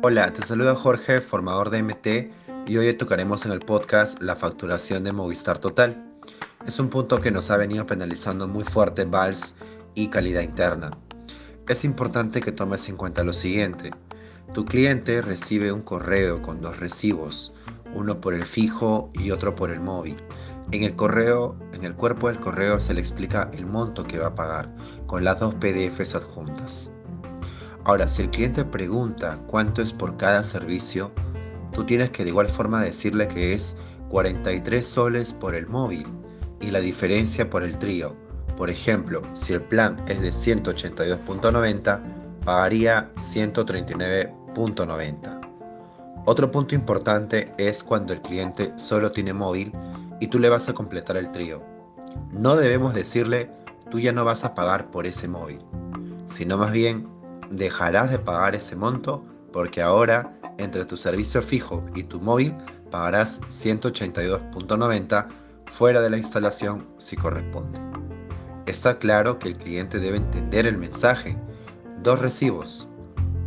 Hola, te saluda Jorge, formador de MT, y hoy tocaremos en el podcast la facturación de Movistar Total. Es un punto que nos ha venido penalizando muy fuerte VALS y calidad interna. Es importante que tomes en cuenta lo siguiente. Tu cliente recibe un correo con dos recibos, uno por el fijo y otro por el móvil. En el correo, en el cuerpo del correo se le explica el monto que va a pagar con las dos PDFs adjuntas. Ahora, si el cliente pregunta cuánto es por cada servicio, tú tienes que de igual forma decirle que es 43 soles por el móvil y la diferencia por el trío. Por ejemplo, si el plan es de 182.90, pagaría 139.90. Otro punto importante es cuando el cliente solo tiene móvil y tú le vas a completar el trío. No debemos decirle, tú ya no vas a pagar por ese móvil, sino más bien dejarás de pagar ese monto porque ahora entre tu servicio fijo y tu móvil pagarás 182.90 fuera de la instalación si corresponde. Está claro que el cliente debe entender el mensaje. Dos recibos,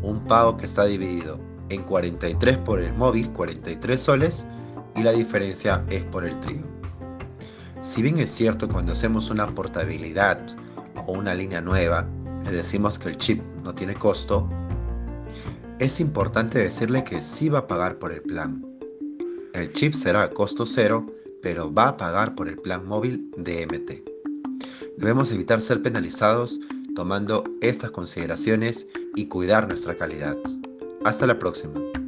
un pago que está dividido en 43 por el móvil, 43 soles, y la diferencia es por el trío. Si bien es cierto cuando hacemos una portabilidad o una línea nueva, le decimos que el chip no tiene costo, es importante decirle que sí va a pagar por el plan. El chip será a costo cero, pero va a pagar por el plan móvil de MT. Debemos evitar ser penalizados tomando estas consideraciones y cuidar nuestra calidad. Hasta la próxima.